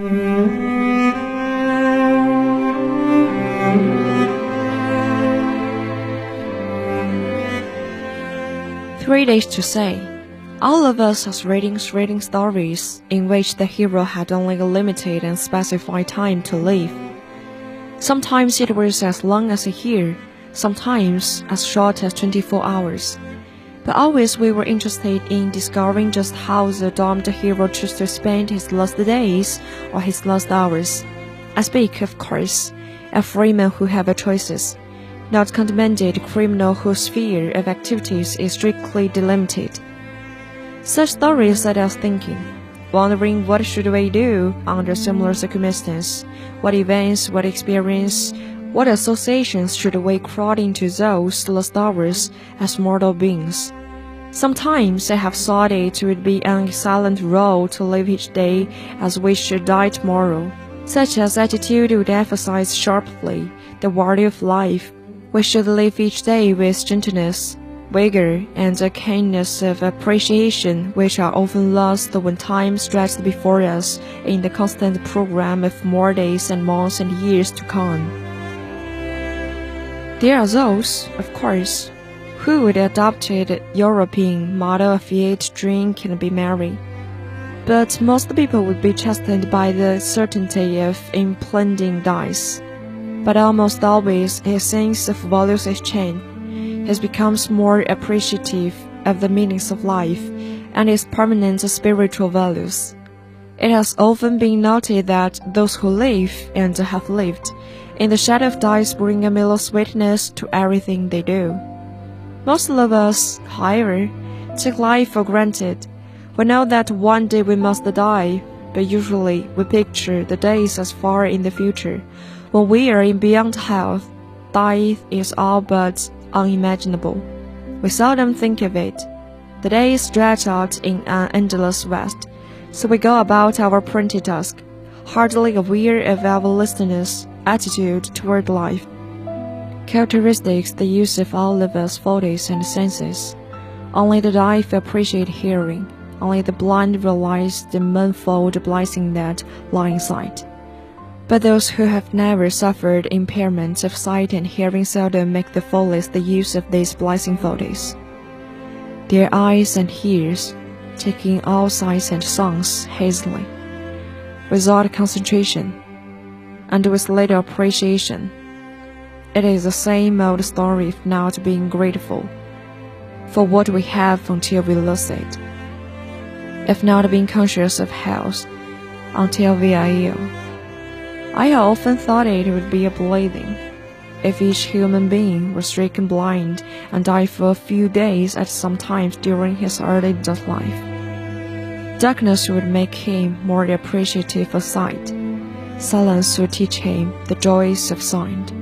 Three days to see. All of us has reading reading stories in which the hero had only a limited and specified time to live. Sometimes it was as long as a year, sometimes as short as 24 hours. But always we were interested in discovering just how the doomed hero chose to spend his last days or his last hours. I speak, of course, of free men who have choices, not condemned criminal whose sphere of activities is strictly delimited. Such stories set us thinking, wondering what should we do under similar circumstances, what events, what experience, what associations should we crowd into those lost hours as mortal beings? Sometimes I have thought it would be an excellent role to live each day as we should die tomorrow. Such as attitude would emphasize sharply the value of life. We should live each day with gentleness, vigor, and a kindness of appreciation which are often lost when time stretched before us in the constant program of more days and months and years to come. There are those, of course, who would adopt the Epicurean model of eat, drink, and be merry. But most people would be chastened by the certainty of impending dice. But almost always his sense of values is changed he becomes more appreciative of the meanings of life and its permanent spiritual values. It has often been noted that those who live and have lived in the shadow of dice bring a mellow sweetness to everything they do. Most of us, however, take life for granted. We know that one day we must die, but usually we picture the days as far in the future. When we are in beyond health, death is all but unimaginable. We seldom think of it. The days stretch out in an endless vast, so we go about our printed task, hardly aware of our listeners' attitude toward life. Characteristics the use of all of us bodies and senses. Only the deaf appreciate hearing. Only the blind realize the manifold blessing that lie in sight. But those who have never suffered impairments of sight and hearing seldom make the fullest use of these blessing faculties. Their eyes and ears, taking all sights and sounds hastily, without concentration, and with little appreciation. It is the same old story of not being grateful for what we have until we lose it, of not being conscious of health until we are ill. I have often thought it would be a blessing if each human being were stricken blind and died for a few days at some time during his early life. Darkness would make him more appreciative of sight. Silence would teach him the joys of sound.